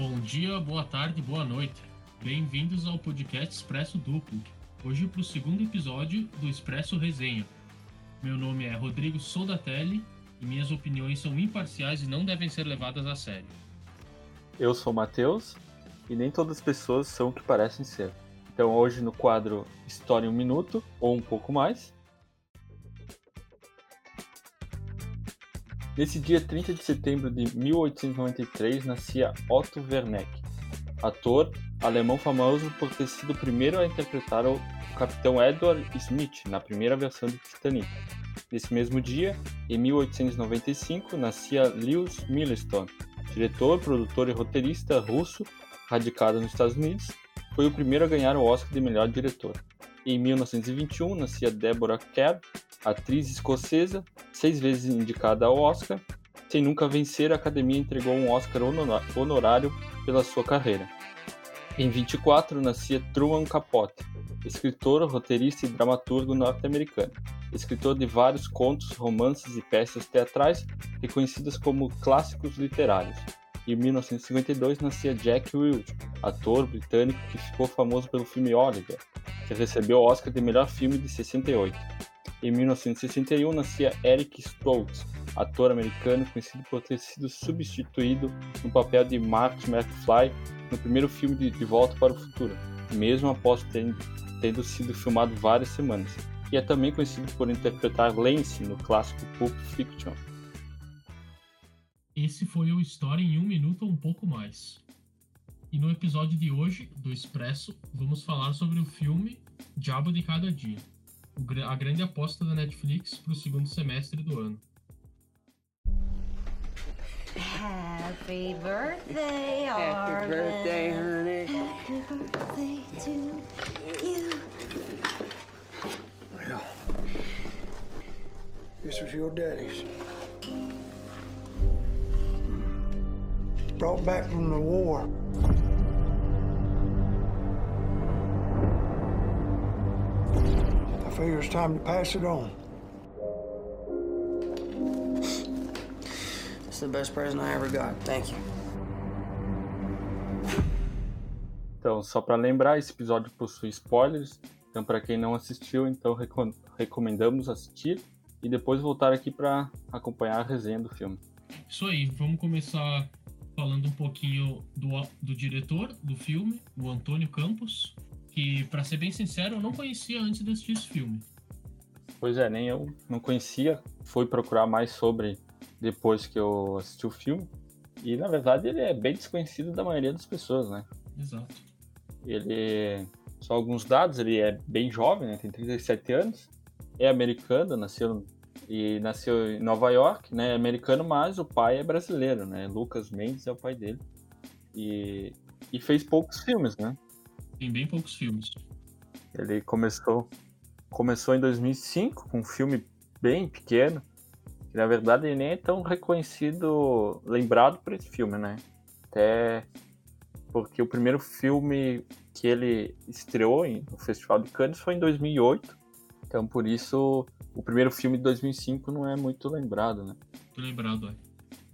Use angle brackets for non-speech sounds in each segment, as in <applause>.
Bom dia, boa tarde, boa noite. Bem-vindos ao podcast Expresso Duplo. Hoje para o segundo episódio do Expresso Resenha. Meu nome é Rodrigo Soldatelli e minhas opiniões são imparciais e não devem ser levadas a sério. Eu sou Matheus e nem todas as pessoas são o que parecem ser. Então hoje no quadro História em um Minuto, ou um pouco mais. Nesse dia 30 de setembro de 1893 nascia Otto Werneck, ator alemão famoso por ter sido o primeiro a interpretar o capitão Edward Smith na primeira versão de Titanic. Nesse mesmo dia, em 1895, nascia Lewis Milestone, diretor, produtor e roteirista russo radicado nos Estados Unidos, foi o primeiro a ganhar o Oscar de melhor diretor. Em 1921, nascia Deborah Kerr, atriz escocesa, seis vezes indicada ao Oscar. Sem nunca vencer, a academia entregou um Oscar honorário pela sua carreira. Em 24, nascia Truman Capote, escritor, roteirista e dramaturgo norte-americano, escritor de vários contos, romances e peças teatrais reconhecidas como clássicos literários. Em 1952 nascia Jack Wilde, ator britânico que ficou famoso pelo filme Oliver, que recebeu o Oscar de melhor filme de 68. Em 1961 nascia Eric Stoltz, ator americano conhecido por ter sido substituído no papel de Marty McFly no primeiro filme de De Volta para o Futuro, mesmo após ter, tendo sido filmado várias semanas. E é também conhecido por interpretar Lance no clássico Pulp Fiction. Esse foi o História em um minuto ou um pouco mais. E no episódio de hoje do Expresso, vamos falar sobre o filme Diabo de Cada Dia, a grande aposta da Netflix para o segundo semestre do ano. Happy birthday, Happy birthday, honey. Happy birthday to you. Well, this was your daddy's. Brought back from the war. I figure it's time to pass it on. It's the best present I ever got. Thank you. Então, só para lembrar, esse episódio possui spoilers. Então, para quem não assistiu, então recom recomendamos assistir e depois voltar aqui para acompanhar a resenha do filme. Isso aí, vamos começar falando um pouquinho do, do diretor do filme, o Antônio Campos, que, para ser bem sincero, eu não conhecia antes de assistir esse filme. Pois é, nem eu não conhecia. Fui procurar mais sobre depois que eu assisti o filme. E na verdade ele é bem desconhecido da maioria das pessoas, né? Exato. Ele, só alguns dados, ele é bem jovem, né? tem 37 anos, é americano, nasceu e nasceu em Nova York, né? É americano, mas o pai é brasileiro, né? Lucas Mendes é o pai dele. E, e fez poucos filmes, né? Tem bem poucos filmes. Ele começou começou em 2005 com um filme bem pequeno, que na verdade ele nem é tão reconhecido, lembrado por esse filme, né? Até porque o primeiro filme que ele estreou no Festival de Cannes foi em 2008, então por isso o primeiro filme de 2005 não é muito lembrado, né? Muito lembrado, é.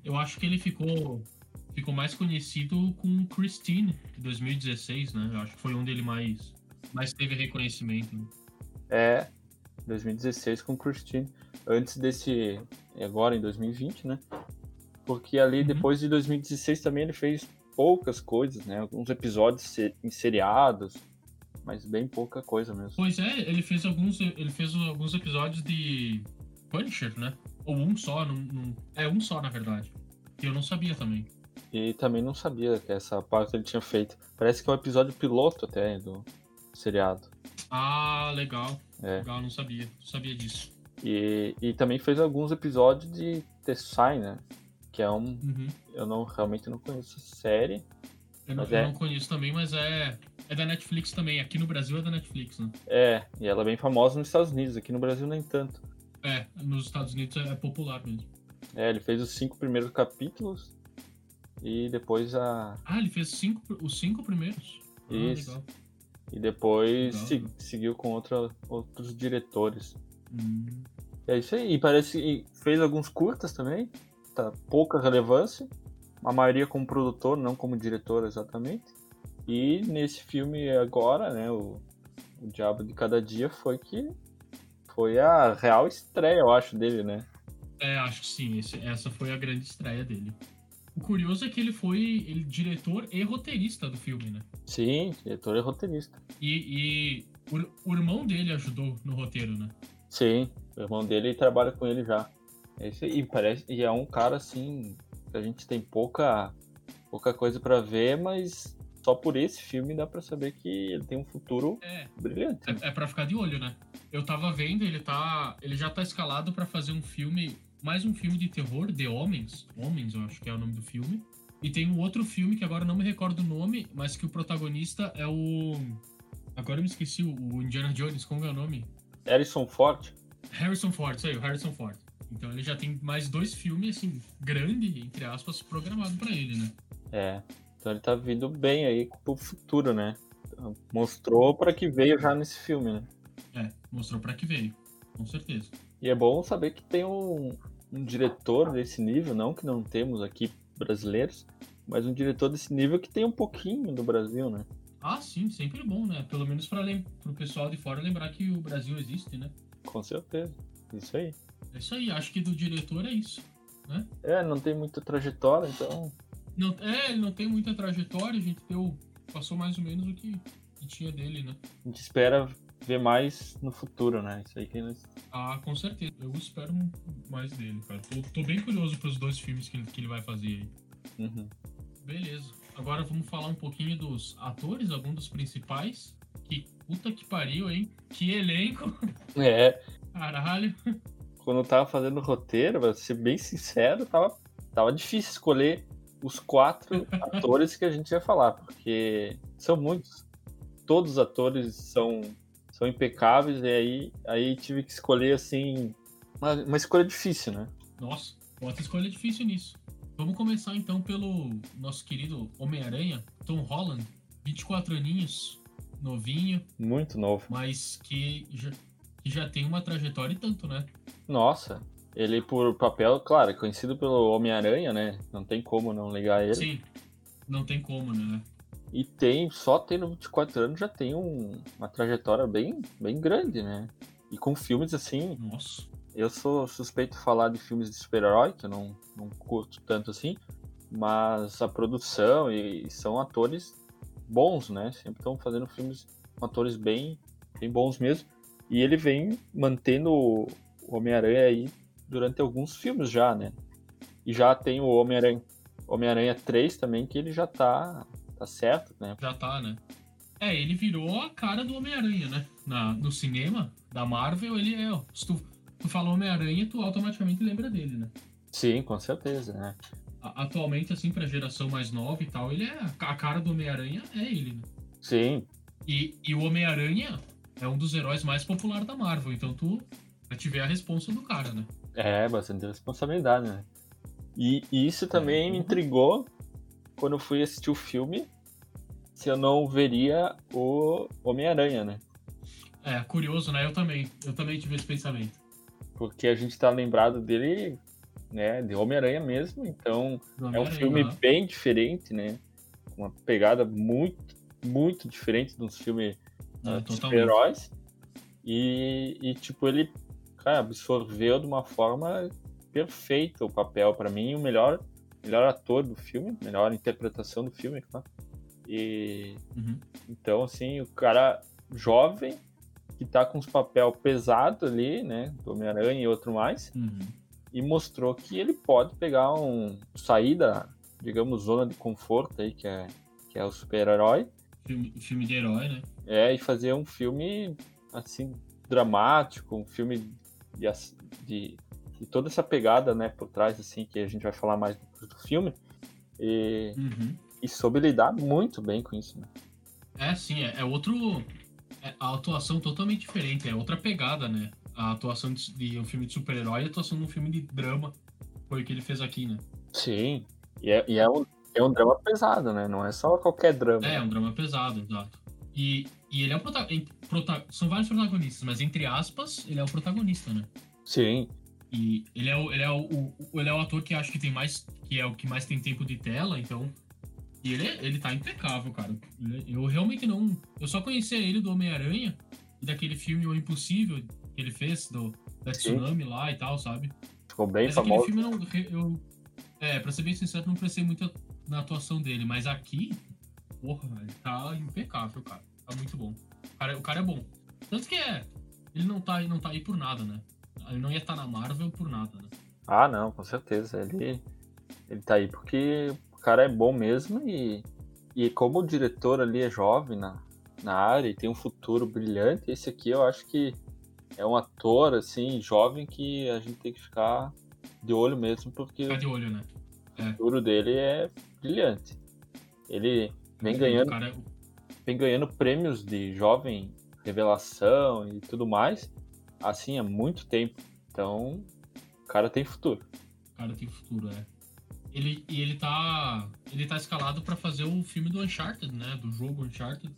Eu acho que ele ficou ficou mais conhecido com Christine, de 2016, né? Eu acho que foi onde ele mais mais teve reconhecimento. Né? É, 2016 com Christine. Antes desse, agora em 2020, né? Porque ali uhum. depois de 2016 também ele fez poucas coisas, né? Alguns episódios em seriados, mas bem pouca coisa mesmo. Pois é, ele fez alguns, ele fez alguns episódios de Punisher, né? Ou um só, num, num... é um só na verdade. Que eu não sabia também. E também não sabia que essa parte ele tinha feito. Parece que é um episódio piloto até do seriado. Ah, legal. É. Legal, não sabia. Não sabia disso. E, e também fez alguns episódios de The Sign, né? Que é um. Uhum. Eu não realmente não conheço a série. Eu, não, eu é... não, conheço também, mas é. É da Netflix também. Aqui no Brasil é da Netflix, né? É, e ela é bem famosa nos Estados Unidos, aqui no Brasil nem tanto. É, nos Estados Unidos é popular mesmo. É, ele fez os cinco primeiros capítulos e depois a. Ah, ele fez cinco, os cinco primeiros? Ah, Isso. Ah, e depois se, seguiu com outra, outros diretores. Hum. É isso aí. E parece que fez alguns curtas também. Tá pouca relevância, a maioria como produtor, não como diretor exatamente. E nesse filme agora, né, o, o Diabo de Cada Dia foi que foi a real estreia, eu acho, dele, né? É, acho que sim. esse- essa foi a grande estreia dele. O curioso é que ele foi ele, diretor e roteirista do filme, né? Sim, diretor e roteirista. E, e o, o irmão dele ajudou no roteiro, né? Sim, o irmão dele trabalha com ele já. Esse, e parece e é um cara assim que a gente tem pouca pouca coisa pra ver, mas só por esse filme dá pra saber que ele tem um futuro É, brilhante. né? é, é pra ficar de olho, né? Eu tava vendo, ele tá. Ele já tá escalado pra fazer um filme. Mais um filme de terror, The Homens. Homens, eu acho que é o nome do filme. E tem um outro filme que agora não me recordo o nome, mas que o protagonista é o. Agora eu me esqueci, o o Indiana Jones, como é o nome? Harrison Ford, Harrison Ford, isso aí, o Harrison Ford. Então ele já tem mais dois filmes, assim, grande, entre aspas, programado pra ele, né? é. Então ele tá vindo bem aí pro futuro, né? Então, Mostrou pra que veio já nesse filme, né? É, mostrou pra que veio, com certeza. E é bom saber que tem um, um diretor desse nível, não que não temos aqui brasileiros, mas um diretor desse nível que tem um pouquinho do Brasil, né? Ah, sim, sempre bom, né? Pelo menos para o pessoal de fora lembrar que o Brasil existe, né? Com certeza. Isso aí. É isso aí, acho que do diretor é isso. É, não tem muita trajetória, então. Não, é, ele não tem muita trajetória, a gente deu, passou mais ou menos o que, que tinha dele, né? A gente espera ver mais no futuro, né? Isso aí que eles. Ah, com certeza. Eu espero mais dele, cara. Tô, tô bem curioso pros dois filmes que ele, que ele vai fazer aí. Uhum. Beleza. Agora vamos falar um pouquinho dos atores, alguns dos principais. Que puta que pariu, hein? Que elenco! É, Caralho! Quando eu tava fazendo o roteiro, pra ser bem sincero, tava, tava difícil escolher os quatro <laughs> atores que a gente ia falar, porque são muitos. Todos os atores são, são impecáveis, e aí, aí tive que escolher, assim, uma, uma escolha difícil, né? Nossa, outra escolha difícil nisso. Vamos começar então pelo nosso querido Homem-Aranha, Tom Holland, 24 aninhos, novinho, Muito novo. mas que já, que já tem uma trajetória e tanto, né? Nossa, ele por papel, claro, é conhecido pelo Homem-Aranha, né? Não tem como não ligar ele. Sim, não tem como, né? E tem, só tendo 24 anos já tem um- uma trajetória bem, bem grande, né? E com filmes assim, Nossa. eu sou suspeito de falar de filmes de super-herói, que eu não, não curto tanto assim, mas a produção e, e são atores bons, né? Sempre estão fazendo filmes com atores bem, bem bons mesmo. E ele vem mantendo Homem-Aranha aí durante alguns filmes já, né? E já tem o Homem-Aranha Homem-Aranha 3 também, que ele já tá, tá certo, né? Já tá, né? É, ele virou a cara do Homem-Aranha, né? Na, no cinema da Marvel, ele é. ó, Se tu, tu fala Homem-Aranha, tu automaticamente lembra dele, né? Sim, com certeza, né? A- Atualmente, assim, pra geração mais nova e tal, ele é. A cara do Homem-Aranha é ele, né? Sim, E, e o Homem-Aranha é um dos heróis mais populares da Marvel, então tu vai te ver a responsa do cara, né? é bastante responsabilidade, né? E, e isso também me intrigou quando eu fui assistir o filme, se eu não veria o Homem-Aranha, né? É, curioso, né? Eu também. Eu também tive esse pensamento. Porque a gente tá lembrado dele, né, de Homem-Aranha mesmo, então é um filme né? bem diferente, né? Uma pegada muito, muito diferente dos filmes É, uh, de super-heróis. E, e, tipo, ele cara, absorveu de uma forma perfeita o papel para mim, o melhor, melhor ator do filme, melhor interpretação do filme, claro. E Uhum. então, assim, o cara jovem que tá com os papel pesado ali, né, do Homem-Aranha e outro mais, Uhum. e mostrou que ele pode pegar um sair da, digamos, zona de conforto aí que é que é o super-herói, Filme, filme de herói, né? é e fazer um filme assim dramático, um filme de, de, de toda essa pegada, né, por trás assim que a gente vai falar mais do, do filme e, Uhum. e soube lidar muito bem com isso. Né? É, sim, é, é outro. é a atuação totalmente diferente, é outra pegada, né? A atuação de, de um filme de super-herói e a atuação de um filme de drama. Foi o que ele fez aqui, né? Sim, e é, e é um é um drama pesado, né? Não é só qualquer drama. É, é um drama pesado, exato. E, e ele é o protagonista. São vários protagonistas, mas entre aspas, ele é o protagonista, né? Sim. E ele é o, ele é o, o- ele é o ator que acho que tem mais. que é o que mais tem tempo de tela, então. E ele, ele tá impecável, cara. Eu realmente não. Eu só conhecia ele do Homem-Aranha e daquele filme O Impossível que ele fez, do, da Sim. Tsunami lá e tal, sabe? Ficou bem Mas aquele famoso. filme eu não. Eu, é, pra ser bem sincero, não prestei muito na atuação dele, mas aqui, porra, ele tá impecável, cara. Tá muito bom. O cara, o cara é bom. Tanto que é. Ele não tá, não tá aí por nada, né? Ele não ia estar na Marvel por nada, né? Ah, não, com certeza. Ele, ele tá aí porque o cara é bom mesmo e, e como o diretor ali é jovem na, na área e tem um futuro brilhante, esse aqui eu acho que é um ator, assim, jovem que a gente tem que ficar de olho mesmo porque Ficar de olho, né? o futuro dele é brilhante. Ele vem ganhando O cara, é vem ganhando prêmios de jovem revelação e tudo mais, assim, há muito tempo. Então, o cara tem futuro. o cara tem futuro, é. Ele, e ele tá. Ele tá escalado pra fazer o filme do Uncharted, né? Do jogo Uncharted.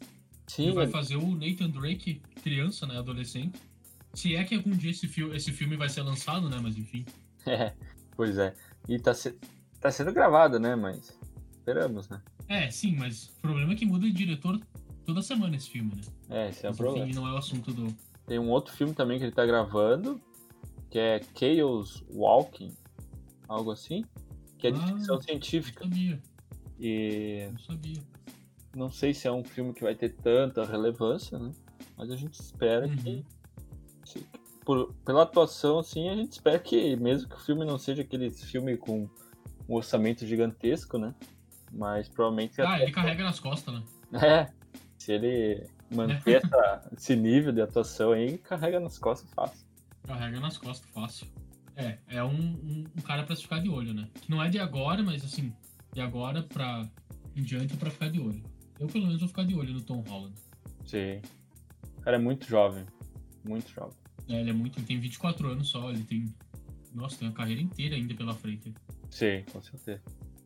Sim, Ele vai ele- fazer o Nathan Drake, criança, né? Adolescente. Se é que algum dia esse, fi esse filme vai ser lançado, né? Mas enfim. <laughs> É, pois é. E tá, se- tá sendo gravado, né? Mas esperamos, né? É, sim, mas o problema é que muda de diretor toda semana esse filme, né? É, esse é o problema. enfim, não é o assunto do. Tem um outro filme também que ele tá gravando, que é Chaos Walking, algo assim, que é de Ah. ficção Não científica. sabia, E não sabia. não sei se é um filme que vai ter tanta relevância, né? Mas a gente espera que Uhum. se- por- pela atuação, assim, a gente espera que, mesmo que o filme não seja aquele filme com um orçamento gigantesco, né? Mas provavelmente. Ah, até- ele carrega nas costas, né? É, se ele manter essa- esse nível de atuação aí, carrega nas costas fácil. Carrega nas costas, fácil. É, é um, um, um cara pra se ficar de olho, né? Que não é de agora, mas assim, de agora pra em diante é pra ficar de olho. Eu, pelo menos, vou ficar de olho no Tom Holland. Sim. O cara é muito jovem. Muito jovem. É, ele é muito. Ele tem 24 anos só, ele tem. Nossa, tem uma carreira inteira ainda pela frente. Sim, com certeza.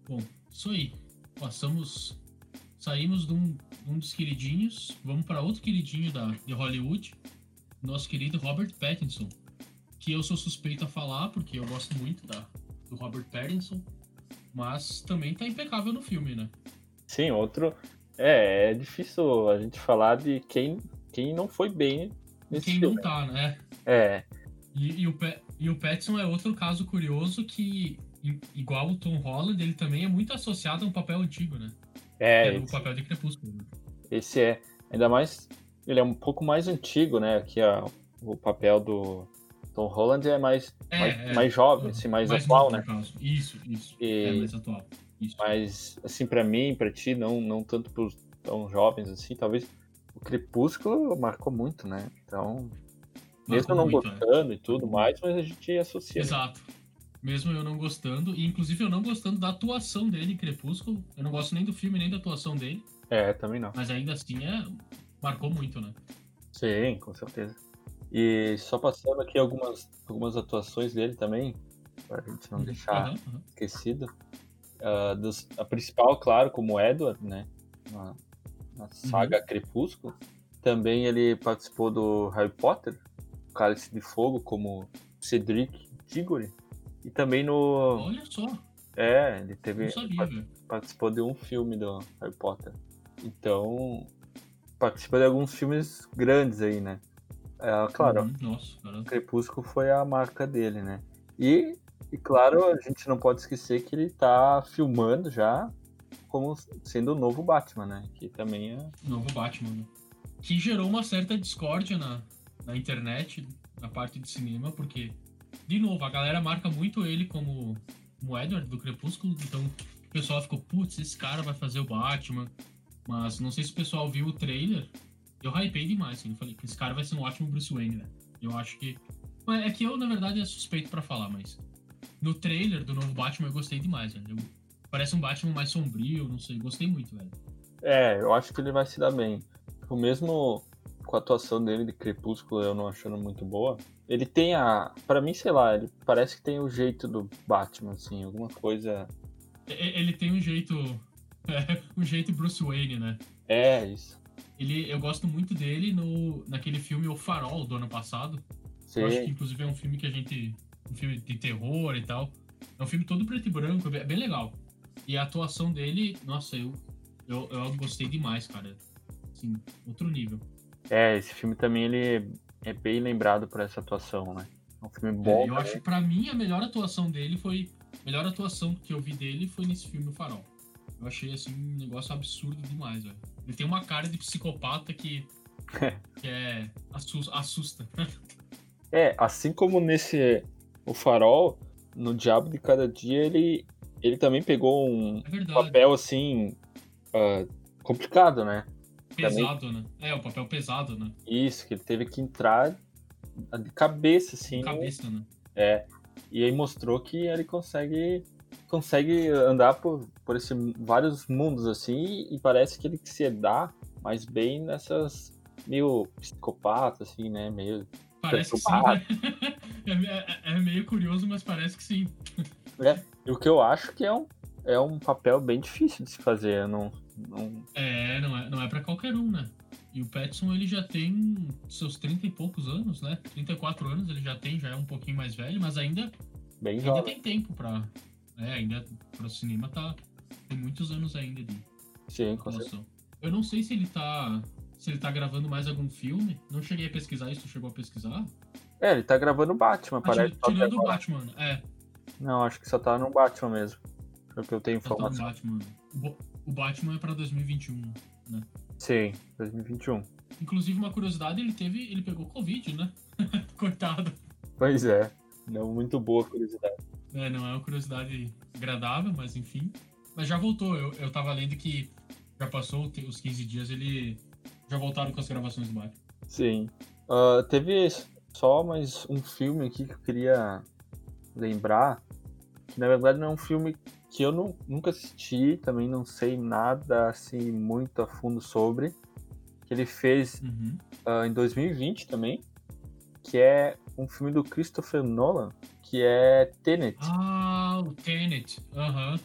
Bom, isso aí. Passamos. Saímos de um, um dos queridinhos, vamos para outro queridinho da, de Hollywood, nosso querido Robert Pattinson. Que eu sou suspeito a falar, porque eu gosto muito da, do Robert Pattinson, mas também tá impecável no filme, né? Sim, outro. É, é difícil a gente falar de quem, quem não foi bem nesse Quem filme. não tá, né? É, E, e o, e o Pattinson é outro caso curioso que, igual o Tom Holland, ele também é muito associado a um papel antigo, né? é, É, o esse, papel de Crepúsculo. né? esse é. Ainda mais. Ele é um pouco mais antigo, né? Que a, o papel do Tom Holland é mais, É, mais, é. mais jovem, assim, mais, atual, novo, né? Isso, isso. E- É mais atual. Isso. Mas, assim, pra mim, pra ti, não, não tanto pros tão jovens assim, talvez o Crepúsculo marcou muito, né? Então, mesmo Marcou não muito, é. gostando e tudo mais, mas a gente associa. né? Mesmo eu não gostando, e inclusive eu não gostando da atuação dele em Crepúsculo, eu não gosto nem do filme, nem da atuação dele, É, também não. mas ainda assim é. Marcou muito, né? Sim, com certeza. E só passando aqui algumas, algumas atuações dele também, pra gente não deixar Aham, aham. esquecido. Ah, dos- a principal, claro, como Edward, né? Na, na saga Crepúsculo. Também ele participou do Harry Potter, Cálice de Fogo, como Cedric Diggory. E também no. Olha só, É, ele teve. sabia, participou de um filme do Harry Potter. Então, participa de alguns filmes grandes aí, né? É, claro, Uhum, Nossa, cara. Crepúsculo foi a marca dele, né? E, e claro, a gente não pode esquecer que ele tá filmando já como sendo o novo Batman, né? Que também é. Novo Batman, né? Que gerou uma certa discórdia na, na internet, na parte de cinema, porque, de novo, a galera marca muito ele como, como Edward do Crepúsculo, então o pessoal ficou, putz, esse cara vai fazer o Batman. Mas não sei se o pessoal viu o trailer, eu hypei demais, assim, eu falei que esse cara vai ser um ótimo Bruce Wayne, né? Eu acho que. É que eu, na verdade, é suspeito pra falar, mas. No trailer do novo Batman eu gostei demais, velho. Eu- Parece um Batman mais sombrio, não sei, gostei muito, velho. É, eu acho que ele vai se dar bem. O mesmo com a atuação dele de Crepúsculo, eu não achando muito boa. Ele tem a. Pra mim, sei lá, ele parece que tem o jeito do Batman, assim, alguma coisa. Ele tem um jeito. é, <laughs> um jeito Bruce Wayne, né? É, isso. Ele, eu gosto muito dele no, naquele filme O Farol do ano passado. Sim. Eu acho que inclusive é um filme que a gente um filme de terror e tal. É um filme todo preto e branco, é bem legal. E a atuação dele, nossa, eu, eu, eu gostei demais, cara. Assim, outro nível. É, esse filme também ele é bem lembrado por essa atuação, né? É um filme bom. É, eu acho que pra mim a melhor atuação dele foi. A melhor atuação que eu vi dele foi nesse filme O Farol. Eu achei assim um negócio absurdo demais, velho. Ele tem uma cara de psicopata que, <laughs> que é. assusta. assusta. É, assim como nesse O Farol, no Diabo de Cada Dia, ele, ele também pegou um É papel assim. ah, complicado, né? Pesado, né? É, o papel pesado, né? Isso, que ele teve que entrar de cabeça, assim. Cabeça, né? É. E aí mostrou que ele consegue consegue andar por, por esses vários mundos assim e parece que ele se dá mais bem nessas meio psicopata assim, né, meio Parece que sim, né? <laughs> é, é- é meio curioso, mas parece que sim. e o que eu acho que é um é um papel bem difícil de se fazer, eu não, não É, não é, não é pra qualquer um, né? E o Petson, ele já tem seus 30 e poucos anos, né? 34 anos ele já tem, já é um pouquinho mais velho, mas ainda, bem ainda jovem. tem tempo pra... É, ainda pro cinema tá... Tem muitos anos ainda de Sim, com certeza. Eu não sei se ele tá... Se ele tá gravando mais algum filme. Não cheguei a pesquisar isso, tu chegou a pesquisar? É, ele tá gravando Batman, Ah, parece. tirando o agora- Batman, é. Não, acho que só tá no Batman mesmo. Pelo que eu tenho Só tá no informação. Batman. O Bo- O Batman é pra 2021. Sim, 2021. Inclusive, uma curiosidade, ele teve. Ele pegou Covid, né? <laughs> Coitado. Pois é. Não muito boa curiosidade. É, não é uma curiosidade agradável, mas enfim. Mas já voltou. Eu, eu tava lendo que já passou os 15 dias, ele. Já voltaram com as gravações do Batman. Sim. Ah, teve só mais um filme aqui que eu queria lembrar, que na verdade não é um filme que eu nu- nunca assisti, também não sei nada assim muito a fundo sobre, que ele fez Uhum. ah, em 2020 também, que é um filme do Christopher Nolan, que é Tenet. Ah, o Tenet. Aham.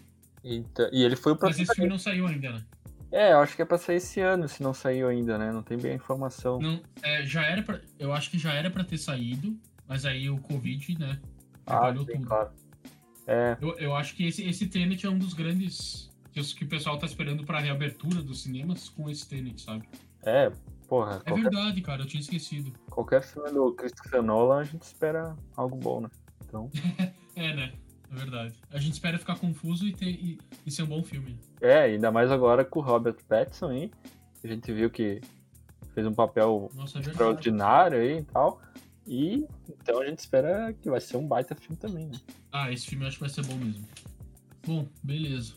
Então- e ele foi o Mas esse protagonista. filme não saiu ainda, né? É, eu acho que é pra sair esse ano, se não saiu ainda, né? Não tem bem a informação. Não, é, já era pra, eu acho que já era pra ter saído, mas aí o Covid, né? Ah, sim, tudo. claro. É, Eu, eu acho que esse, esse Tenet é um dos grandes. Que, o pessoal tá esperando pra reabertura dos cinemas com esse Tenet, sabe? é, porra, É qualquer, verdade, cara, eu tinha esquecido. qualquer filme do Christopher Nolan a gente espera algo bom, né? Então, <laughs> É, né? É verdade. A gente espera ficar confuso e, ter, e, e ser um bom filme. é, ainda mais agora com o Robert Pattinson aí, a gente viu que fez um papel Nossa, é extraordinário aí e tal. E então a gente espera que vai ser um baita filme também, né? Ah, esse filme eu acho que vai ser bom mesmo. Bom, beleza.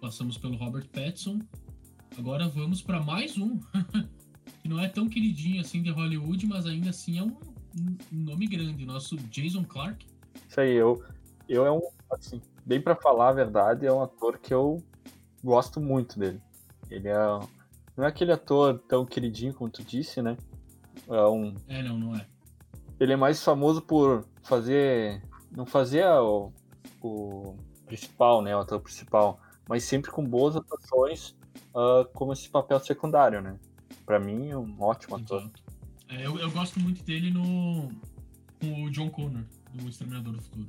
Passamos pelo Robert Pattinson. Agora vamos pra mais um. <laughs> que não é tão queridinho assim de Hollywood, mas ainda assim é um, um nome grande. Nosso Jason Clark. Isso aí, eu, eu é um, assim, bem pra falar a verdade, é um ator que eu gosto muito dele. Ele é, não é aquele ator tão queridinho como tu disse, né? É um, É, não, não é. Ele é mais famoso por fazer, não fazer o, o principal, né, o ator principal, mas sempre com boas atuações, ah, como esse papel secundário, né? Pra mim, é um ótimo ator. É, eu, eu gosto muito dele no. com o John Connor, do Exterminador do Futuro.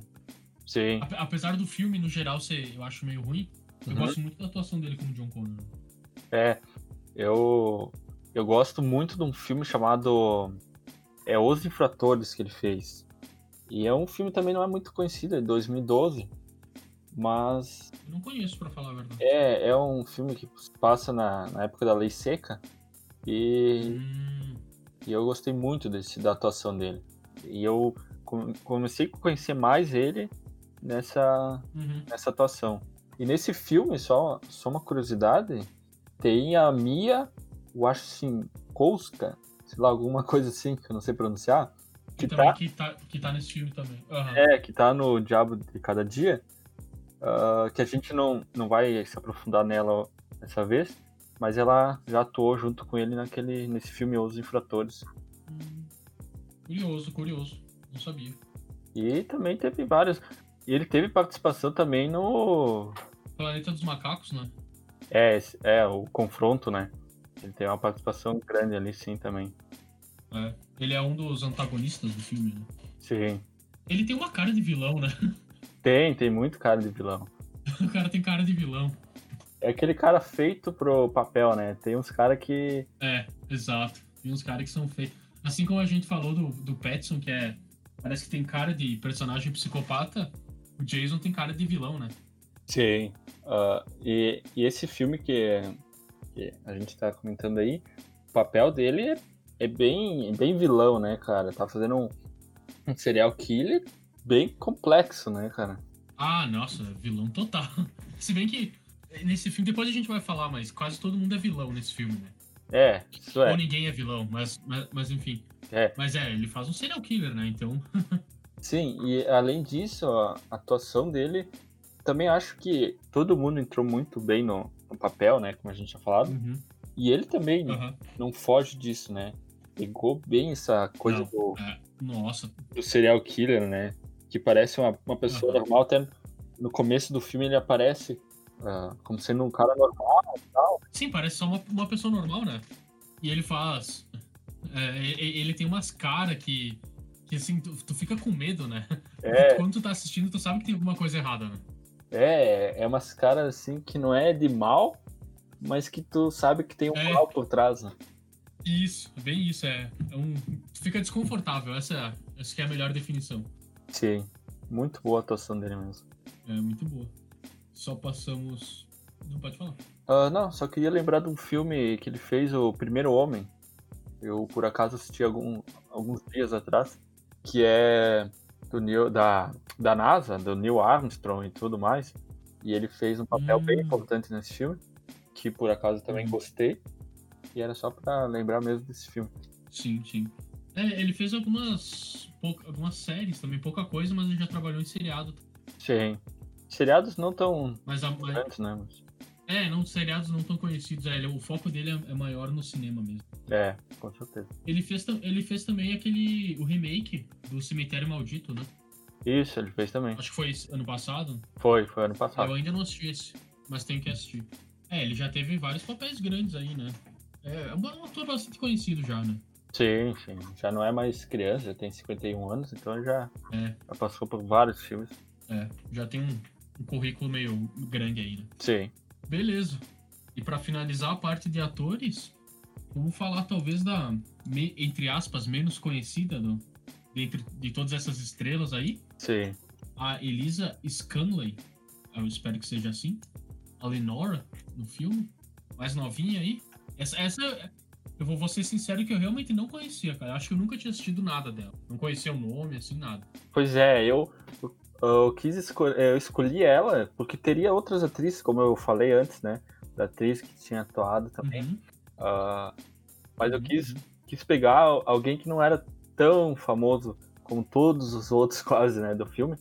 Sim, Ape- Apesar do filme, no geral, ser, eu acho meio ruim, eu Uhum. gosto muito da atuação dele como John Connor. É, eu, eu gosto muito de um filme chamado é Os Infratores que ele fez. E é um filme também não é muito conhecido, é de 2012, mas não conheço, pra falar a verdade. é, é um filme que passa na, na época da Lei Seca e, Hum, e eu gostei muito desse, da atuação dele. E eu com- comecei a conhecer mais ele nessa, uhum. nessa atuação. E nesse filme, só, só uma curiosidade, tem a Mia Wasikowska, sei lá, alguma coisa assim que eu não sei pronunciar, que Que, também, tá, que, tá, que tá nesse filme também. Aham. é, que tá no Diabo de Cada Dia, ah, que a gente não, não vai se aprofundar nela dessa vez, mas ela já atuou junto com ele naquele, nesse filme Os Infratores. Hum, Curioso, curioso. Não sabia. E também teve vários. E ele teve participação também no. Planeta dos Macacos, né? É, é, o confronto, né? Ele tem uma participação grande ali, sim, também. É. Ele é um dos antagonistas do filme, né? Sim. Ele tem uma cara de vilão, né? <laughs> Tem, tem muito cara de vilão. O cara tem cara de vilão. É aquele cara feito pro papel, né? Tem uns caras que. É, exato. Tem uns caras que são feitos. Assim como a gente falou do, do Petson, que é. Parece que tem cara de personagem psicopata, o Jason tem cara de vilão, né? Sim. Ah, e, e esse filme que, que a gente tá comentando aí, o papel dele é, é bem, bem vilão, né, cara? Tá fazendo um, um serial killer bem complexo, né, cara? Ah, nossa, vilão total. <laughs> Se bem que nesse filme, depois a gente vai falar, mas quase todo mundo é vilão nesse filme, né? É, isso é. Ou ninguém é vilão, mas, mas, mas enfim. É. Mas é, ele faz um serial killer, né? Então. <laughs> Sim, e além disso, a atuação dele, também acho que todo mundo entrou muito bem no, no papel, né? Como a gente tinha falado. Uhum, E ele também aham. não foge disso, né? Pegou bem essa coisa Não, do, é, nossa, do serial killer, né? Que parece uma, uma pessoa Aham. normal, até no começo do filme ele aparece ah, como sendo um cara normal e tal. Sim, parece só uma, uma pessoa normal, né? E ele faz. é, ele tem umas caras que. Que assim, tu, tu fica com medo, né? É, Quando tu tá assistindo, tu sabe que tem alguma coisa errada, né? é, é umas caras assim que não é de mal, mas que tu sabe que tem um É. mal por trás, né? Isso, bem isso, é. é um, fica desconfortável, essa, essa que é a melhor definição. Sim, muito boa a atuação dele mesmo. É muito boa. Só passamos. Não pode falar. Ah, não, só queria lembrar de um filme que ele fez, O Primeiro Homem. Eu, por acaso, assisti algum, alguns dias atrás, que é do Neil, da, da NASA, do Neil Armstrong e tudo mais. E ele fez um papel bem Hum. importante nesse filme, que por acaso também Hum. gostei. E era só pra lembrar mesmo desse filme. Sim, sim. É, ele fez algumas. pouca- algumas séries também, pouca coisa, mas ele já trabalhou em seriado. Sim. Seriados não tão Mas, a, grandes, né? Mas, é, não seriados não tão conhecidos. É, ele- o foco dele é, é maior no cinema mesmo. é, com certeza. Ele fez, ele fez também aquele. o remake do Cemitério Maldito, né? Isso, ele fez também. Acho que foi ano passado. Foi, foi ano passado. Eu ainda não assisti esse, mas tenho que assistir. É, ele já teve vários papéis grandes aí, né? É, é um ator bastante conhecido já, né? Sim, sim. Já não é mais criança, já tem 51 anos, então já, É, já passou por vários filmes. é. Já tem um, um currículo meio grande aí, né? Sim. Beleza. E pra finalizar a parte de atores, vamos falar talvez da, me- entre aspas, menos conhecida do, dentre, de todas essas estrelas aí. Sim. A Elisa Scanley, eu espero que seja assim. A Lenora, no filme, mais novinha aí. Essa, essa eu vou, vou ser sincero que eu realmente não conhecia, cara. Acho que eu nunca tinha assistido nada dela. Não conhecia o nome, assim, nada. Pois é, eu, eu quis esco- eu escolhi ela porque teria outras atrizes, como eu falei antes, né? Da atriz que tinha atuado também. Uhum, Ah, mas eu uhum, quis, quis pegar alguém que não era tão famoso como todos os outros, <laughs> quase, né? Do filme.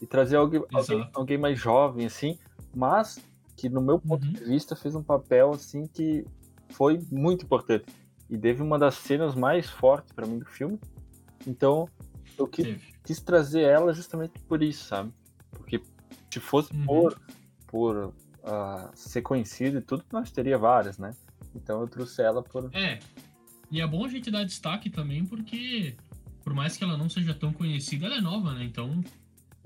E trazer alguém, alguém, alguém mais jovem, assim, mas que no meu ponto Uhum. de vista fez um papel, assim, que foi muito importante. E teve uma das cenas mais fortes pra mim do filme. Então, eu quis quis trazer ela justamente por isso, sabe? Porque se fosse Uhum. por, por ah, ser conhecido e tudo, nós teria várias, né? Então eu trouxe ela por. É. E é bom a gente dar destaque também, porque por mais que ela não seja tão conhecida, ela é nova, né? Então,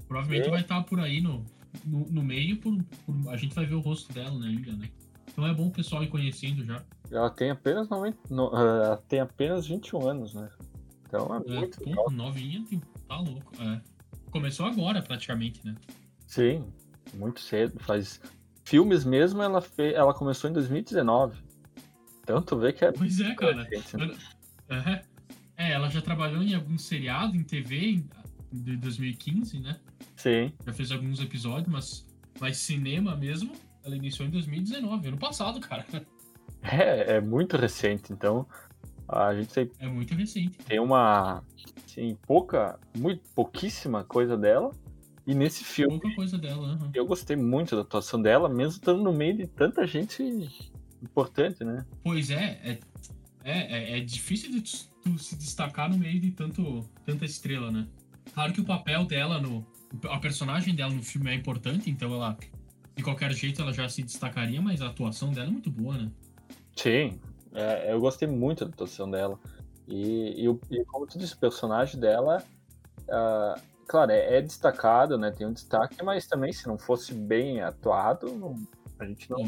provavelmente Sim. vai estar por aí no, no, no meio, por, por- a gente vai ver o rosto dela, né, ainda, né? Então é bom o pessoal ir conhecendo já. Ela tem apenas 90, no- ah, ela tem apenas 21 anos, né? Então é É, muito pô, novinha, tá louco. É. Começou agora, praticamente, né? Sim, muito cedo. Faz filmes mesmo, ela fez, ela começou em 2019. Então tu vê que é Pois é, cara. Aham. É, ela já trabalhou em algum seriado em TV de 2015, né? Sim, Já fez alguns episódios, mas, mas cinema mesmo, ela iniciou em 2019, ano passado, cara. <laughs> é, é muito recente. Então a gente tem- É muito recente. tem uma assim, pouca, muito pouquíssima coisa dela. E nesse filme Pouca coisa dela. aham. eu gostei muito da atuação dela, mesmo estando no meio de tanta gente importante, né? Pois é, é, é, é, é difícil de tu se destacar no meio de tanto, tanta estrela, né? Claro que o papel dela no. A personagem dela no filme é importante, então ela. De qualquer jeito ela já se destacaria, mas a atuação dela é muito boa, né? Sim, é, eu gostei muito da atuação dela. E, e, o- e como tu disse, o personagem dela ah, claro, é, é destacado, né? Tem um destaque, mas também se não fosse bem atuado, não- a gente não,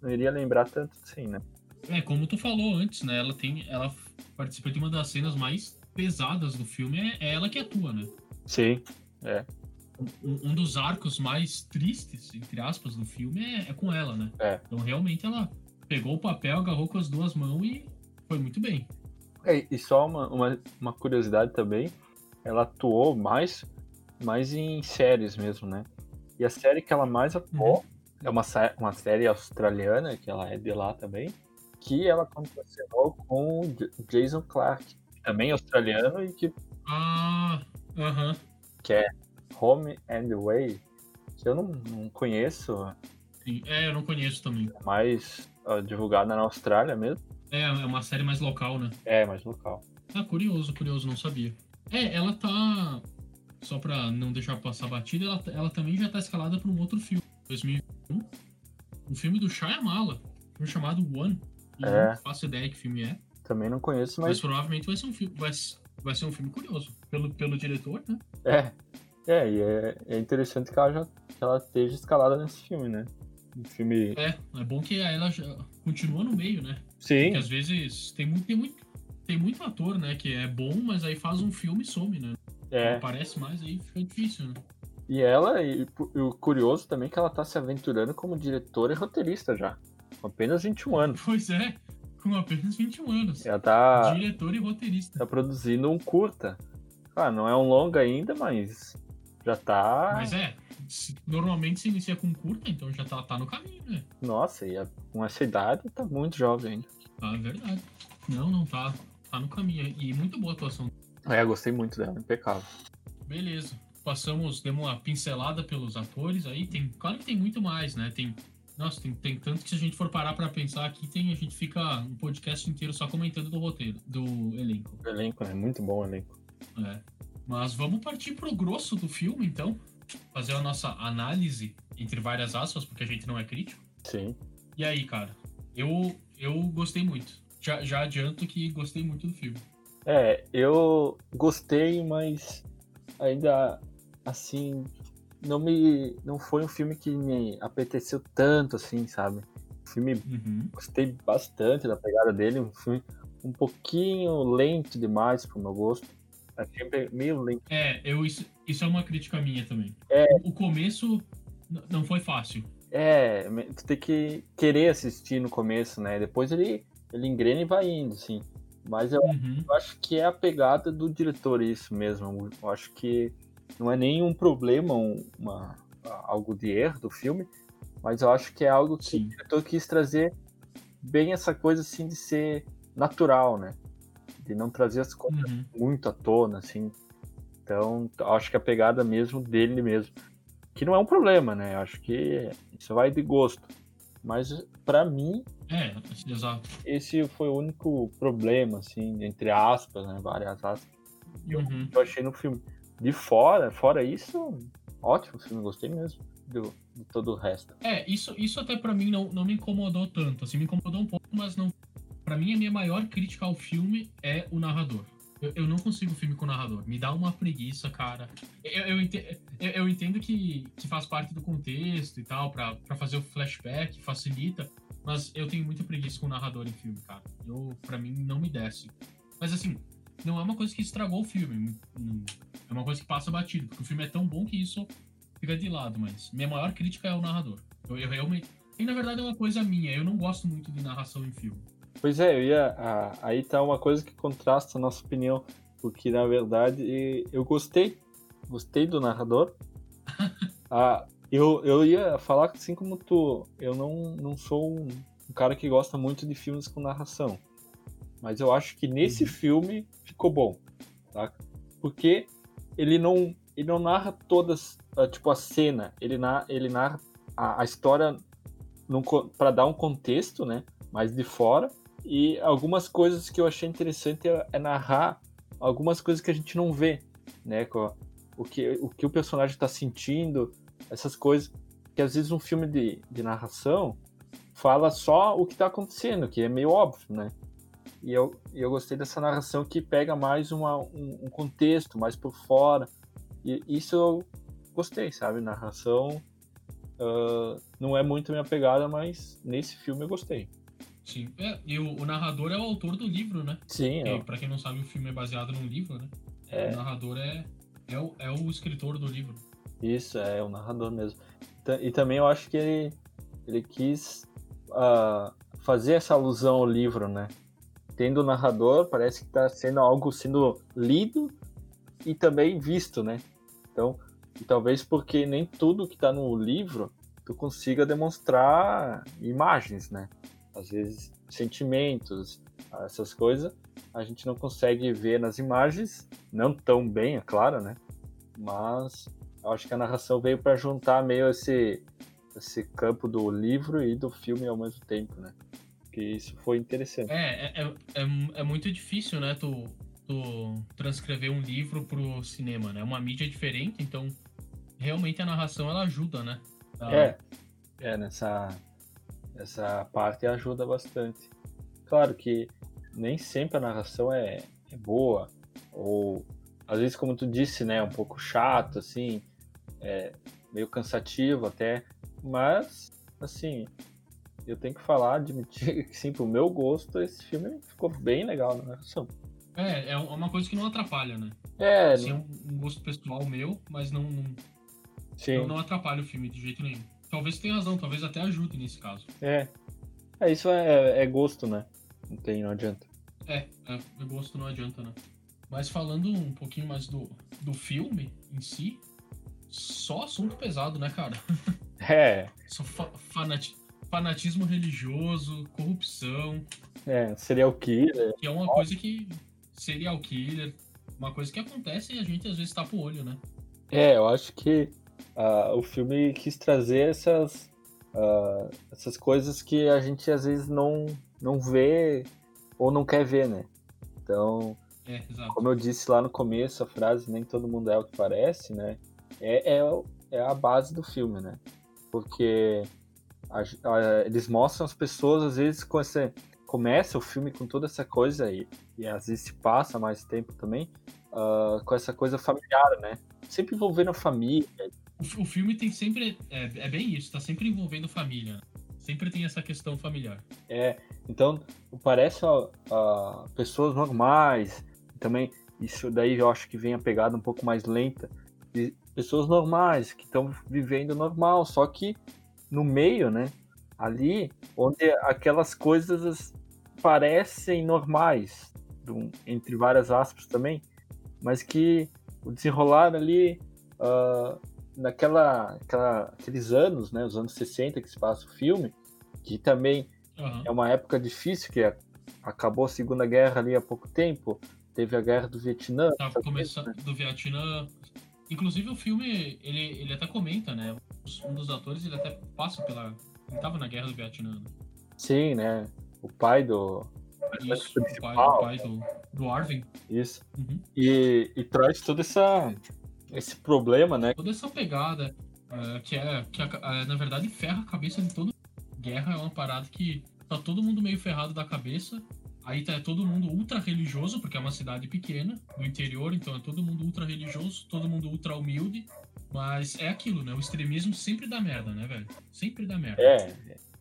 não iria lembrar tanto assim, né? É, como tu falou antes, né? Ela tem. Ela participa de uma das cenas mais pesadas do filme, é, é ela que atua, né? Sim. Um, um dos arcos mais tristes, entre aspas, do filme é, é com ela, né? É. Então realmente ela pegou o papel, agarrou com as duas mãos e foi muito bem. É, e só uma, uma, uma curiosidade também, ela atuou mais, mais em séries mesmo, né? E a série que ela mais atuou é uma, uma série australiana, que ela é de lá também, que ela contracenou com o Jason Clark, também australiano e que, Ah, aham. que é Home and Away, que eu não, não conheço, sim. É, eu não conheço também. mais ah, divulgada na Austrália mesmo. É, é uma série mais local, né? É, mais local. Ah, curioso, curioso, não sabia. É, ela tá. Só pra não deixar passar batida, ela, ela também já tá escalada pra um outro filme, 2001. Um filme do Shyamala, um filme chamado One. E É. não faço ideia que filme é, Também não conheço, mas, mas provavelmente vai ser um filme. Vai, vai ser um filme curioso. Pelo, pelo diretor, né? É, é, e é, é interessante que ela já que ela esteja escalada nesse filme, né? Um filme. É, é bom que ela já continua no meio, né? Sim, Porque às vezes tem muito, tem muito, tem muito ator, né, que é bom, mas aí faz um filme e some, né? é. Não aparece mais, aí fica difícil, né? E ela, e, e o curioso também é que ela tá se aventurando como diretora e roteirista já. Com apenas 21 anos. Pois é, com apenas 21 anos. Ela tá, Diretor e roteirista. tá produzindo um curta. Ah, não é um longa ainda, mas já tá. Mas é, normalmente se inicia com curta, então já tá, tá no caminho, né? Nossa, e a- com essa idade tá muito jovem ainda. Tá, é verdade. Não, não tá. Tá no caminho. E muito boa a atuação. É, gostei muito dela, impecável. Beleza. Passamos, demos uma pincelada pelos atores aí. Tem, claro que tem muito mais, né? Tem. Nossa, tem, tem tanto que se a gente for parar pra pensar aqui, tem, a gente fica um podcast inteiro só comentando do roteiro, do elenco. O elenco, né? Muito bom o elenco. É. Mas vamos partir pro grosso do filme, então. Fazer a nossa análise, entre várias aspas, porque a gente não é crítico. Sim. E aí, cara? Eu, eu gostei muito. Já, já adianto que gostei muito do filme. É, eu gostei, mas ainda assim não me não foi um filme que me apeteceu tanto assim, sabe? O filme Uhum. gostei bastante da pegada dele, um filme um pouquinho lento demais pro meu gosto. Achei bem- meio lento. É, eu, isso, isso é uma crítica minha também. É. O, começo não foi fácil. É, tu tem que querer assistir no começo, né? Depois ele ele engrena e vai indo, assim. Mas eu Uhum. Eu acho que é a pegada do diretor isso mesmo. Eu acho que não é nenhum problema, um- uma, algo de erro do filme, mas eu acho que é algo que Sim. o diretor quis trazer bem essa coisa assim de ser natural, né? De não trazer as coisas Uhum. muito à tona, assim. Então, eu acho que a pegada mesmo dele mesmo. Que não é um problema, né? Eu acho que isso vai de gosto. Mas pra mim, É, exato. esse foi o único problema, assim, entre aspas, né? Várias aspas Uhum. que eu achei no filme. De fora, fora isso, ótimo filme, gostei mesmo do, de todo o resto. É, isso, isso até pra mim não, não me incomodou tanto. Assim, me incomodou um pouco, mas não. Pra mim, a minha maior crítica ao filme é o narrador. Eu, eu não consigo filme com narrador. Me dá uma preguiça, cara. Eu, eu, ente- eu- entendo que, que faz parte do contexto e tal, pra fazer o flashback, facilita. Mas eu tenho muita preguiça com narrador em filme, cara. Eu, pra mim, não me desce. Mas assim, não é uma coisa que estragou o filme. É uma coisa que passa batido, porque o filme é tão bom que isso fica de lado, mas minha maior crítica é o narrador. Eu, eu realmente. E na verdade é uma coisa minha, eu não gosto muito de narração em filme. Pois é, eu ia. ah, aí tá uma coisa que contrasta a nossa opinião, porque na verdade eu gostei, gostei do narrador. <laughs> Ah, eu, eu ia falar assim como tu, eu não, não sou um, um cara que gosta muito de filmes com narração, mas eu acho que nesse Uhum. filme ficou bom, tá? Porque ele não, ele não narra todas, ah, tipo a cena, ele, na, ele narra a, a história para dar um contexto, né? Mais de fora e algumas coisas que eu achei interessante é, é narrar algumas coisas que a gente não vê, né? O que o, que o personagem está sentindo, essas coisas que às vezes um filme de, de narração fala só o que está acontecendo, que é meio óbvio, né? E eu, eu gostei dessa narração que pega mais uma, um, um contexto, mais por fora. E isso eu gostei, sabe? Narração ah, não é muito minha pegada, mas nesse filme eu gostei. Sim. É, e o, o narrador é o autor do livro, né? Sim, ó, pra quem não sabe, o filme é baseado num livro, né? É. O narrador é, é, o, é o escritor do livro. isso, é o narrador mesmo. E também eu acho que ele, ele quis ah, fazer essa alusão ao livro, né? Tendo o narrador, parece que está sendo algo sendo lido e também visto, né? Então, talvez porque nem tudo que está no livro tu consiga demonstrar imagens, né? Às vezes sentimentos, essas coisas, a gente não consegue ver nas imagens, não tão bem, é claro, né? Mas eu acho que a narração veio para juntar meio esse esse campo do livro e do filme ao mesmo tempo, né? Que isso foi interessante. É, é, é, é, é muito difícil, né? Tu, tu transcrever um livro pro cinema, né? É uma mídia diferente, então realmente a narração ela ajuda, né? A- É, é nessa essa parte ajuda bastante. Claro que nem sempre a narração é, é boa ou às vezes como tu disse, né, um pouco chato assim, é meio cansativo até, mas assim, eu tenho que falar, admitir que sim, pro meu gosto esse filme ficou bem legal na narração. É, é uma coisa que não atrapalha, né? É, Assim, é um, um gosto pessoal meu, mas não, não, não, não atrapalha o filme de jeito nenhum. Talvez tenha razão, talvez até ajude nesse caso. É. É, isso é, é gosto, né? Não tem, não adianta. É, é, o gosto não adianta, né? Mas falando um pouquinho mais do, do filme em si, só assunto pesado, né, cara? <laughs> É, Só fa fanati- fanatismo religioso, corrupção, é, serial killer. que é uma coisa que serial killer, uma coisa que acontece e a gente às vezes tapa o olho, né? É, eu acho que ah, o filme quis trazer essas, ah, essas coisas que a gente às vezes não, não vê ou não quer ver, né? Então, É, como eu disse lá no começo, a frase nem todo mundo é o que parece, né? É, é, é a base do filme, né? Porque a- a- eles mostram as pessoas, às vezes, com essa. Começa o filme com toda essa coisa aí, e às vezes se passa mais tempo também, ah, com essa coisa familiar, né? Sempre envolvendo a família. O, fi- o filme tem sempre. É, é bem isso, tá sempre envolvendo família. né? Sempre tem essa questão familiar. É, então parece ó, ó, pessoas normais. Também isso daí eu acho que vem a pegada um pouco mais lenta de pessoas normais que estão vivendo normal, só que no meio, né? Ali onde aquelas coisas parecem normais, entre várias aspas também, mas que o desenrolar ali ah, naquela aquela, aqueles anos, né? Os anos 60 que se passa o filme, que também Aham. é uma época difícil, que é- acabou a Segunda Guerra ali há pouco tempo, teve a Guerra do Vietnã. Tava sabe? começando do Vietnã. Inclusive o filme, ele, ele até comenta, né? Um dos atores, ele até passa pela. Ele tava na guerra do Vietnã. né? Sim, né? O pai do. Isso, o pai, o pai do, do Arvin. Isso. Uhum. E, e traz todo essa, esse problema, né? Toda essa pegada, é, que é, que é, na verdade ferra a cabeça de todo Guerra é uma parada que tá todo mundo meio ferrado da cabeça. Aí tá todo mundo ultra religioso, porque é uma cidade pequena, do interior, então é todo mundo ultra religioso, todo mundo ultra humilde. Mas é aquilo, né? O extremismo sempre dá merda, né, velho? Sempre dá merda. É,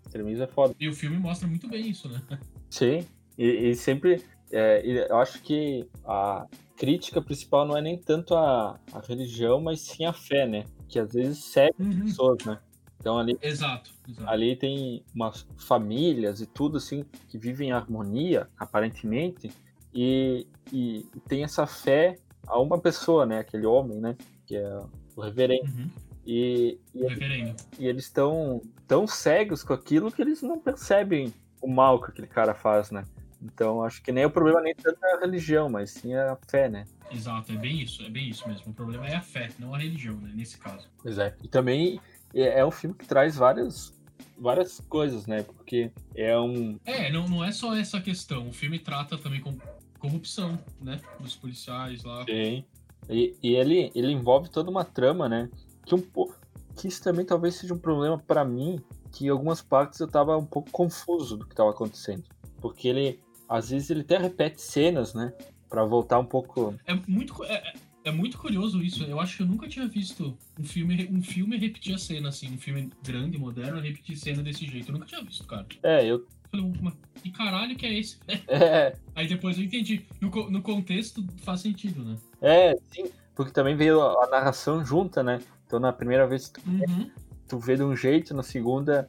extremismo é foda. E o filme mostra muito bem isso, né? Sim. E, e sempre. é, eu acho que a crítica principal não é nem tanto a, a religião, mas sim a fé, né? Que às vezes segue pessoas, né? Então ali Exato, exato. ali tem umas famílias e tudo assim que vivem em harmonia, aparentemente, e, e tem essa fé a uma pessoa, né? Aquele homem, né? Que é o reverendo. Uhum. E, e, Reverendo. e eles estão tão cegos com aquilo que eles não percebem o mal que aquele cara faz, né? Então acho que nem o problema nem tanto é a religião, mas sim a fé, né? Exato, é bem isso, é bem isso mesmo. O problema é a fé, não a religião, né? Nesse caso. Pois é. E também é é um filme que traz várias, várias coisas, né? Porque é um, É, não, não é só essa questão. O filme trata também com corrupção, né? Dos policiais lá. Sim. E, e ele, ele envolve toda uma trama, né? Que, um, po- que isso também talvez seja um problema pra mim, que em algumas partes eu tava um pouco confuso do que tava acontecendo. Porque ele, às vezes, ele até repete cenas, né? Pra voltar um pouco. É muito. É, é- É muito curioso isso. Eu acho que eu nunca tinha visto um filme, um filme repetir a cena, assim. Um filme grande, moderno, repetir cena desse jeito. Eu nunca tinha visto, cara. É, eu. Falei, mas que caralho que é esse? <laughs> É, Aí depois eu entendi. No, no contexto faz sentido, né? é, sim, porque também veio a, a narração junta, né? Então na primeira vez tu, Uhum. tu vê de um jeito, na segunda,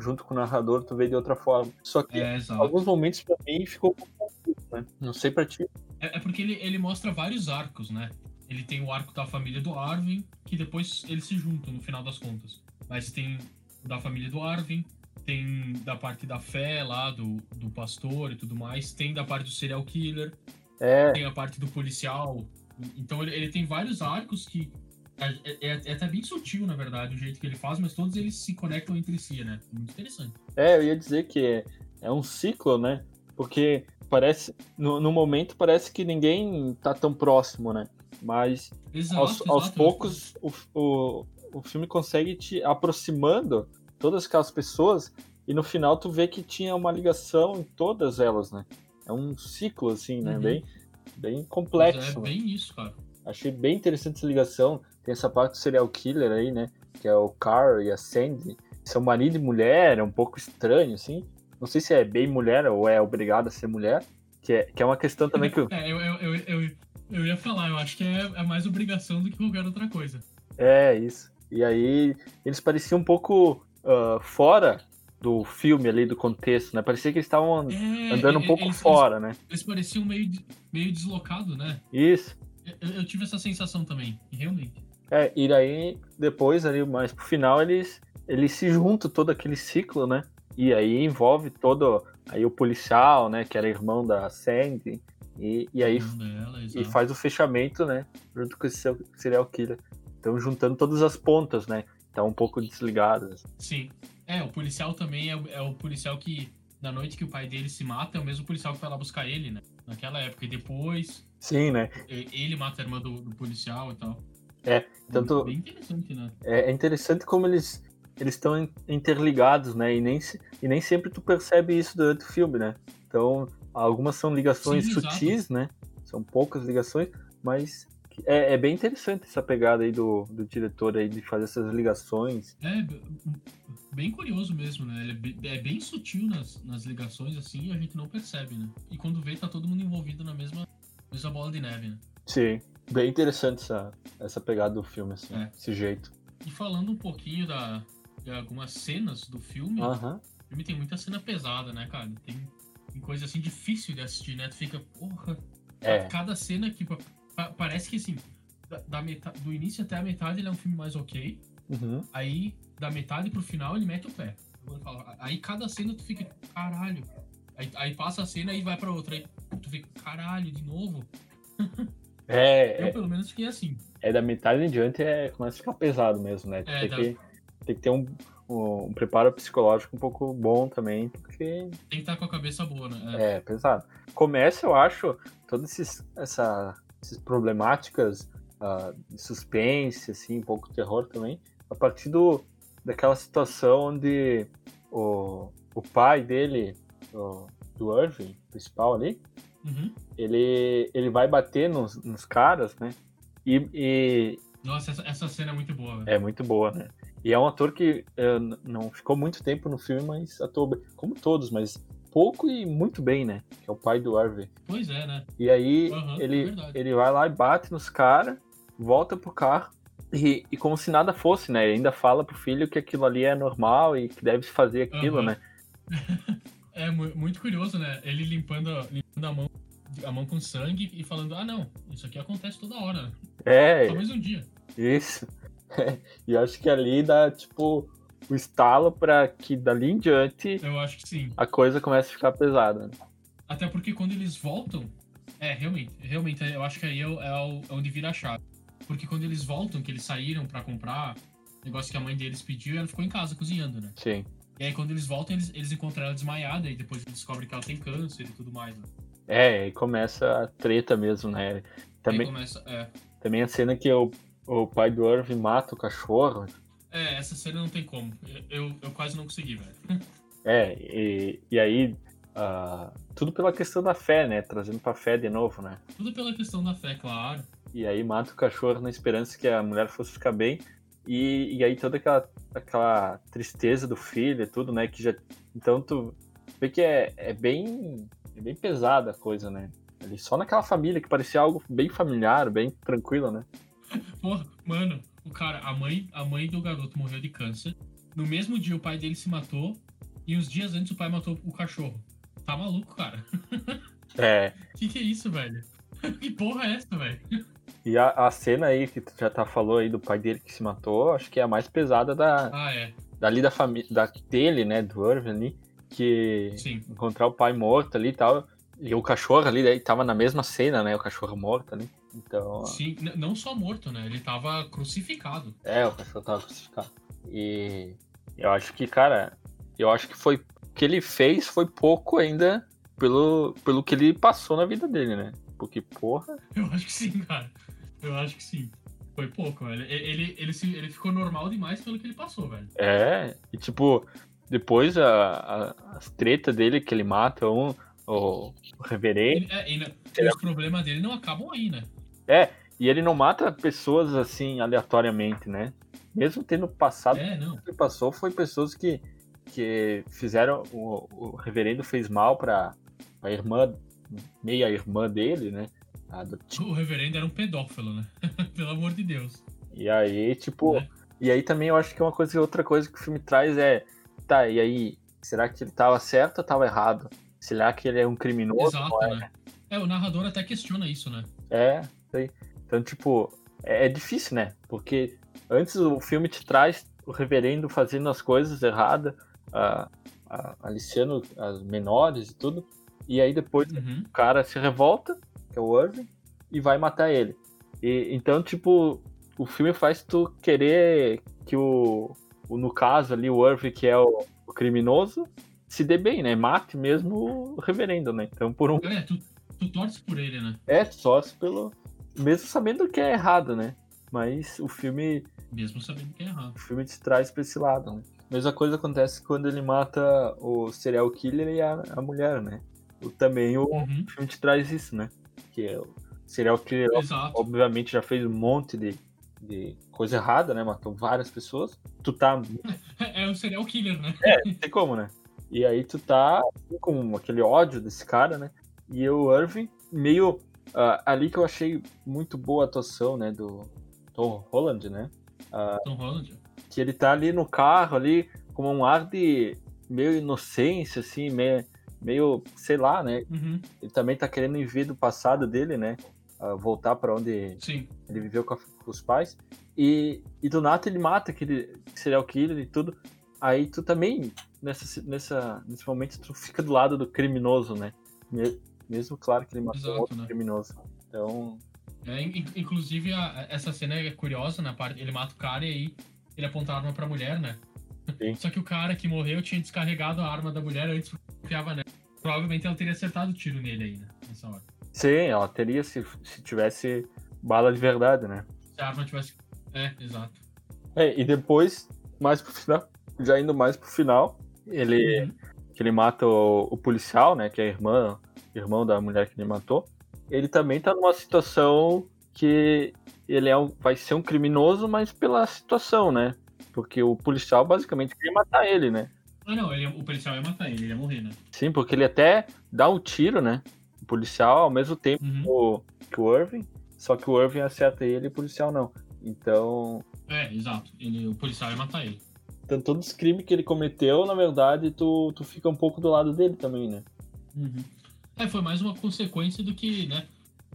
junto com o narrador, tu vê de outra forma. Só que É, alguns momentos pra mim ficou confuso, né? Não sei pra ti. É, é porque ele, ele mostra vários arcos, né? Ele tem o arco da família do Arvin, que depois eles se juntam no final das contas. Mas tem o da família do Arvin, tem da parte da fé lá, do, do pastor e tudo mais, tem da parte do serial killer, É, tem a parte do policial. Então ele, ele tem vários arcos que. É, é- é até bem sutil, na verdade, o jeito que ele faz, mas todos eles se conectam entre si, né? Muito interessante. é, eu ia dizer que é, é um ciclo, né? Porque parece. No, no momento parece que ninguém tá tão próximo, né? Mas Exato, aos, aos exato. poucos o, o, o filme consegue te aproximando todas aquelas pessoas e no final tu vê que tinha uma ligação em todas elas, né? É um ciclo, assim, né? Uhum. Bem, bem Mas complexo. É bem isso, cara. Achei bem interessante essa ligação. Tem essa parte do serial killer aí, né? Que é o Carl e a Sandy. São marido e mulher, é um pouco estranho, assim. Não sei se é bem mulher ou é obrigado a ser mulher. Que é, que é uma questão também que. eu- É, eu, eu, eu, eu, eu ia falar, eu acho que é, é mais obrigação do que qualquer outra coisa. É, isso. E aí eles pareciam um pouco ah, fora do filme ali, do contexto, né? Parecia que eles estavam É, andando um é, pouco eles, fora, né? Eles, pareciam meio, meio deslocados, né? Isso. Eu, eu tive essa sensação também, realmente. É, e aí depois ali, mais pro final, eles, eles se juntam todo aquele ciclo, né? E aí envolve todo aí o policial, né? Que era irmão da Sandy. E, e aí dela, e faz o fechamento, né? Junto com esse serial- killer. Então juntando todas as pontas, né? Tá um pouco desligadas. Sim. É, o policial também é, o- é o policial que, na noite que o pai dele se mata, é o mesmo policial que vai lá buscar ele, né? Naquela época. E depois, Sim, né? ele mata a irmã do, do policial e tal. É, tanto- Bem interessante, né? É, é interessante como eles eles estão in- interligados, né? E nem, e nem sempre tu percebe isso durante o filme, né? Então, algumas são ligações Sim, exato. sutis, né? São poucas ligações, mas é, é bem interessante essa pegada aí do, do diretor aí de fazer essas ligações. É, bem curioso mesmo, né? Ele é be- é bem sutil nas, nas ligações, assim, e a gente não percebe, né? E quando vê, tá todo mundo envolvido na mesma, mesma bola de neve, né? Sim. Bem interessante essa, essa pegada do filme, assim, É. esse jeito. E falando um pouquinho da, de algumas cenas do filme, Aham. o filme tem muita cena pesada, né, cara? Tem, tem coisa assim difícil de assistir, né? Tu fica, porra. É. Cada cena que pa- pa- parece que assim, da, da meta- do início até a metade ele é um filme mais ok. Uhum. Aí, da metade pro final, ele mete o pé. Aí cada cena tu fica, caralho. Aí, aí passa a cena e vai pra outra. Aí tu fica, caralho, de novo. <laughs> É, Eu é, pelo menos fiquei assim. é da metade em diante é, começa a ficar pesado mesmo, né? É, tem, dá- que, tem que ter um, um, um preparo psicológico um pouco bom também, porque Tem que estar com a cabeça boa, né? É. É, pesado. Começa, eu acho, todas esses, essa, essas problemáticas ah, de suspense, assim, um pouco terror também, a partir do, daquela situação onde o, o pai dele, o, do Irving, principal ali, Uhum. ele, ele vai bater nos, nos caras, né? E, e Nossa, essa, essa cena é muito boa, velho. é muito boa, né? E é um ator que eh, não ficou muito tempo no filme, mas atuou como todos, mas pouco e muito bem, né? Que é o pai do Harvey. Pois é, né? E aí é ele, verdade. ele vai lá e bate nos caras, volta pro carro e, e como se nada fosse, né? Ele ainda fala pro filho que aquilo ali é normal e que deve se fazer aquilo, Aham. né? <laughs> É mu- muito curioso, né? Ele limpando, a- limpando a mão a mão com sangue e falando, ah não, isso aqui acontece toda hora? É, Só mais um dia. isso. <laughs> e eu acho que ali dá, tipo, o estalo pra que dali em diante Eu acho que sim. a coisa comece a ficar pesada. Até porque quando eles voltam. É, realmente, realmente, eu acho que aí é, o- é o- é onde vira a chave. Porque quando eles voltam, que eles saíram pra comprar negócio que a mãe deles pediu, ela ficou em casa cozinhando, né? Sim. E aí quando eles voltam, eles, eles encontram ela desmaiada e depois eles descobrem que ela tem câncer e tudo mais, né? É, aí começa a treta mesmo, né? Também, começa. É, também a cena que o, o pai do Irving mata o cachorro. é, essa cena não tem como. Eu, eu, eu quase não consegui, velho. <laughs> É, e, e aí ah, tudo pela questão da fé, né? Trazendo pra fé de novo, né? Tudo pela questão da fé, claro. E aí mata o cachorro na esperança que a mulher fosse ficar bem. E, e aí toda aquela, aquela tristeza do filho e tudo, né? Que já. Então tu vê que é, é bem. É bem pesada a coisa, né? Ali só naquela família que parecia algo bem familiar, bem tranquilo, né? Porra, mano, o cara, a mãe, a mãe do garoto morreu de câncer. No mesmo dia o pai dele se matou. E uns dias antes o pai matou o cachorro. Tá maluco, cara? <laughs> É. Que que é isso, velho? <laughs> Que porra é essa, velho? E a, a cena aí que tu já tá falou aí do pai dele que se matou, acho que é a mais pesada da, Ah, é. dali da família, da, dele, né, do Irving ali, que Sim. encontrar o pai morto ali e tal, e o cachorro ali, daí tava na mesma cena, né, o cachorro morto ali, então, Sim, não só morto, né? Ele tava crucificado. é, o cachorro tava crucificado. E eu acho que, cara, eu acho que foi, o que ele fez foi pouco ainda pelo, pelo que ele passou na vida dele, né, porque, porra, Eu acho que sim, cara. Eu acho que sim. Foi pouco, velho. Ele, ele, ele, se- ele ficou normal demais pelo que ele passou, velho. É, e tipo, depois a, a- as tretas dele que ele mata um, o, o reverendo, Ele- é, e, né, Ele- os problemas dele não acabam aí, né? e ele não mata pessoas assim aleatoriamente, né? Mesmo tendo passado É, não. o que passou, foi pessoas que, que fizeram, o, o reverendo fez mal pra, pra irmã, meia irmã dele, né? Do. O reverendo era um pedófilo, né? <laughs> Pelo amor de Deus. E aí, tipo, Né? e aí também eu acho que uma coisa, outra coisa que o filme traz é, tá, e aí, será que ele tava certo ou tava errado? Será que ele é um criminoso? Exato, é? né? É, o narrador até questiona isso, né? É, aí. Então, tipo, é, é difícil, né? Porque antes o filme te traz o reverendo fazendo as coisas erradas, a, a, aliciando as menores e tudo, e aí depois Uhum. o cara se revolta, que é o Irving, e vai matar ele. E, então, tipo, o filme faz tu querer que o, o no caso ali, o Irving, que é o, o criminoso, se dê bem, né? Mate mesmo o reverendo, né? Então, por um É, tu, tu torce por ele, né? é sócio pelo. Mesmo sabendo que é errado, né? Mas o filme, Mesmo sabendo que é errado. o filme te traz pra esse lado, né? Mesma coisa acontece quando ele mata o serial killer e a, a mulher, né? Também o, Uhum. filme te traz isso, né? Que é o serial killer, Exato. obviamente, já fez um monte de, de coisa errada, né? Matou várias pessoas. Tu tá. <laughs> É, é o serial killer, né? Não tem como, né? E aí tu tá com aquele ódio desse cara, né? E o Irving, meio. ah, ali que eu achei muito boa a atuação, né? Do Tom Holland, né? Tom Holland. Que ele tá ali no carro, ali, com um ar de meio inocência, assim, meio, meio sei lá, né? Uhum. Ele também tá querendo ir ver do passado dele, né? Ah, voltar pra onde Sim. ele viveu com, a- com os pais. E, e do nada ele mata aquele serial killer e tudo. Aí tu também, nessa, nessa, nesse momento, tu fica do lado do criminoso, né? Me- Mesmo claro que ele matou Exato, outro né? criminoso. Então, É, in- inclusive, a- essa cena é curiosa na parte. Ele mata o cara e aí ele aponta a arma pra mulher, né? Sim. Só que o cara que morreu tinha descarregado a arma da mulher antes que confiava nela. Provavelmente ela teria acertado o tiro nele né? Nessa hora. sim, ela teria se, se tivesse bala de verdade, né? Se a arma tivesse. É, exato. É, e depois, mais pro final, já indo mais pro final, ele, Uhum. que ele mata o, o policial, né? Que é a irmã, irmão da mulher que ele matou. Ele também tá numa situação que ele é um, vai ser um criminoso, mas pela situação, né? Porque o policial basicamente queria matar ele, né? Ah, não, ele, o policial ia matar ele, ele ia morrer, né? Sim, porque ele até dá um tiro, né? O policial ao mesmo tempo Uhum. que o, que o Irving, só que o Irving acerta ele e o policial não. Então, É, exato. Ele, o policial ia matar ele. então todos os crimes que ele cometeu, na verdade, tu, tu fica um pouco do lado dele também, né? Uhum. É, foi mais uma consequência do que, né?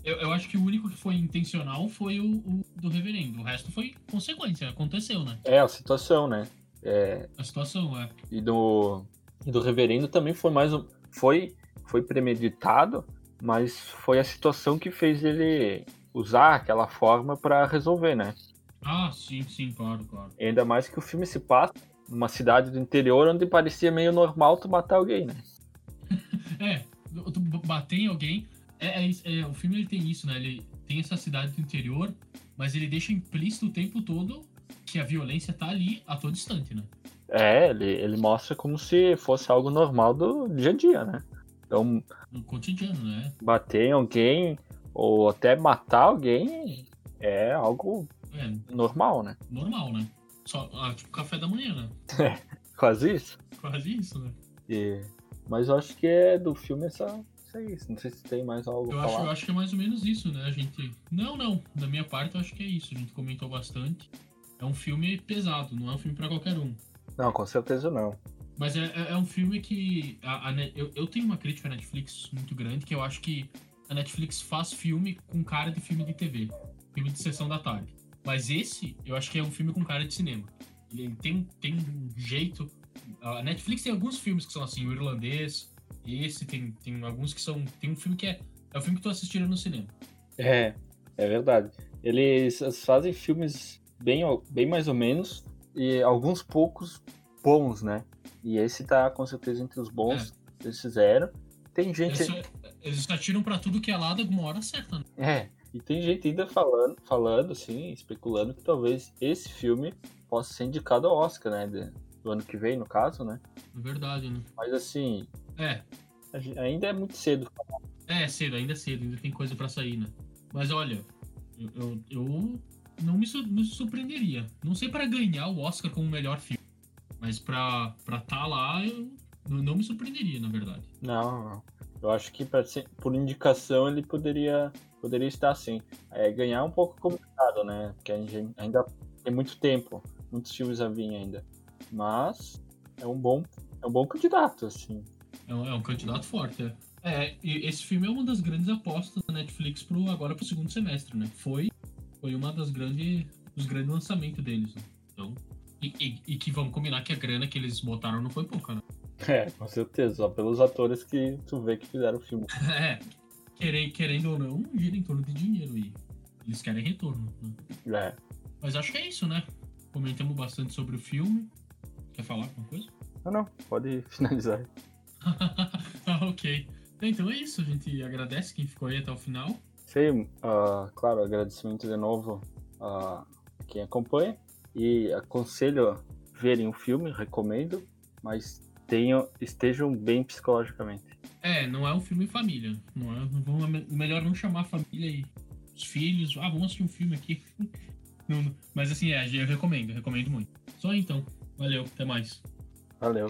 Eu, eu acho que o único que foi intencional foi o, o do reverendo. O resto foi consequência, aconteceu, né? É, a situação, né? É, A situação, é. e do, e do reverendo também foi mais um. Foi, foi premeditado, mas foi a situação que fez ele usar aquela forma pra resolver, né? Ah, sim, sim, claro, claro. Ainda mais que o filme se passa numa cidade do interior onde parecia meio normal tu matar alguém, né? <laughs> É, tu bater em alguém. É, é é, o filme ele tem isso, né? Ele tem essa cidade do interior, mas ele deixa implícito o tempo todo que a violência tá ali a todo instante, né? É, ele, ele mostra como se fosse algo normal do dia a dia, né? Então, No cotidiano, né? bater em alguém ou até matar alguém é algo É, normal, né? normal, né? Só, ah, tipo café da manhã, né? <laughs> Quase isso. Quase isso, né? E- Mas eu acho que é do filme essa, isso é isso. Não sei se tem mais algo Eu acho, eu acho que é mais ou menos isso, né? A gente. Não, não. Da minha parte, eu acho que é isso. A gente comentou bastante. É um filme pesado, não é um filme pra qualquer um. Não, com certeza não. Mas é, é- é um filme que. a- a eu, eu tenho uma crítica à Netflix muito grande, que eu acho que a Netflix faz filme com cara de filme de TV. Filme de sessão da tarde. Mas esse, eu acho que é um filme com cara de cinema. Ele tem, tem um jeito. A Netflix tem alguns filmes que são assim, o irlandês. Esse tem, tem alguns que são. Tem um filme que é. É o filme que tu assistiria no cinema. É, é verdade. Eles fazem filmes bem, bem mais ou menos e alguns poucos bons, né? E esse tá com certeza entre os bons que eles fizeram. Tem gente. Eles, eles atiram pra tudo que é lado alguma hora certa, né? É, e tem gente ainda falando, falando assim, especulando que talvez esse filme possa ser indicado ao Oscar, né? de- do ano que vem, no caso, né? É verdade, né? Mas assim, É, ainda é muito cedo. É, cedo, ainda é cedo, ainda tem coisa pra sair, né? Mas olha, eu, eu, eu não me, me surpreenderia. Não sei pra ganhar o Oscar como melhor filme, mas pra estar tá lá, eu não, não me surpreenderia, na verdade. Não, não. Eu acho que pra ser- por indicação ele poderia, poderia estar assim. É, ganhar é um pouco complicado, né? Porque a gente ainda tem muito tempo, muitos filmes a vir ainda. Mas é um bom, é um bom candidato, assim. É um, é um candidato forte, é. É, e esse filme é uma das grandes apostas da Netflix pro, agora pro segundo semestre, né? Foi, foi uma das grandes, dos grandes lançamentos deles, né? Então, e, e- e que vamos combinar que a grana que eles botaram não foi pouca, né? É, com certeza. Só pelos atores que tu vê que fizeram o filme. <laughs> É, querendo, querendo ou não, gira em torno de dinheiro e eles querem retorno. Né? É. Mas acho que é isso, né? Comentamos bastante sobre o filme. Quer falar alguma coisa? Não, não, pode <laughs> finalizar. <laughs> ah, ok. Então é isso, a gente agradece quem ficou aí até o final. Sei, ah, claro, agradecimento de novo a quem acompanha. E aconselho verem o filme, recomendo, mas tenham, estejam bem psicologicamente. É, não é um filme família. Não é, não vamos, melhor não chamar a família e os filhos. Ah, vamos assistir um filme aqui. <laughs> Não, mas assim, é, eu recomendo, recomendo muito. Só então. Valeu, até mais. Valeu.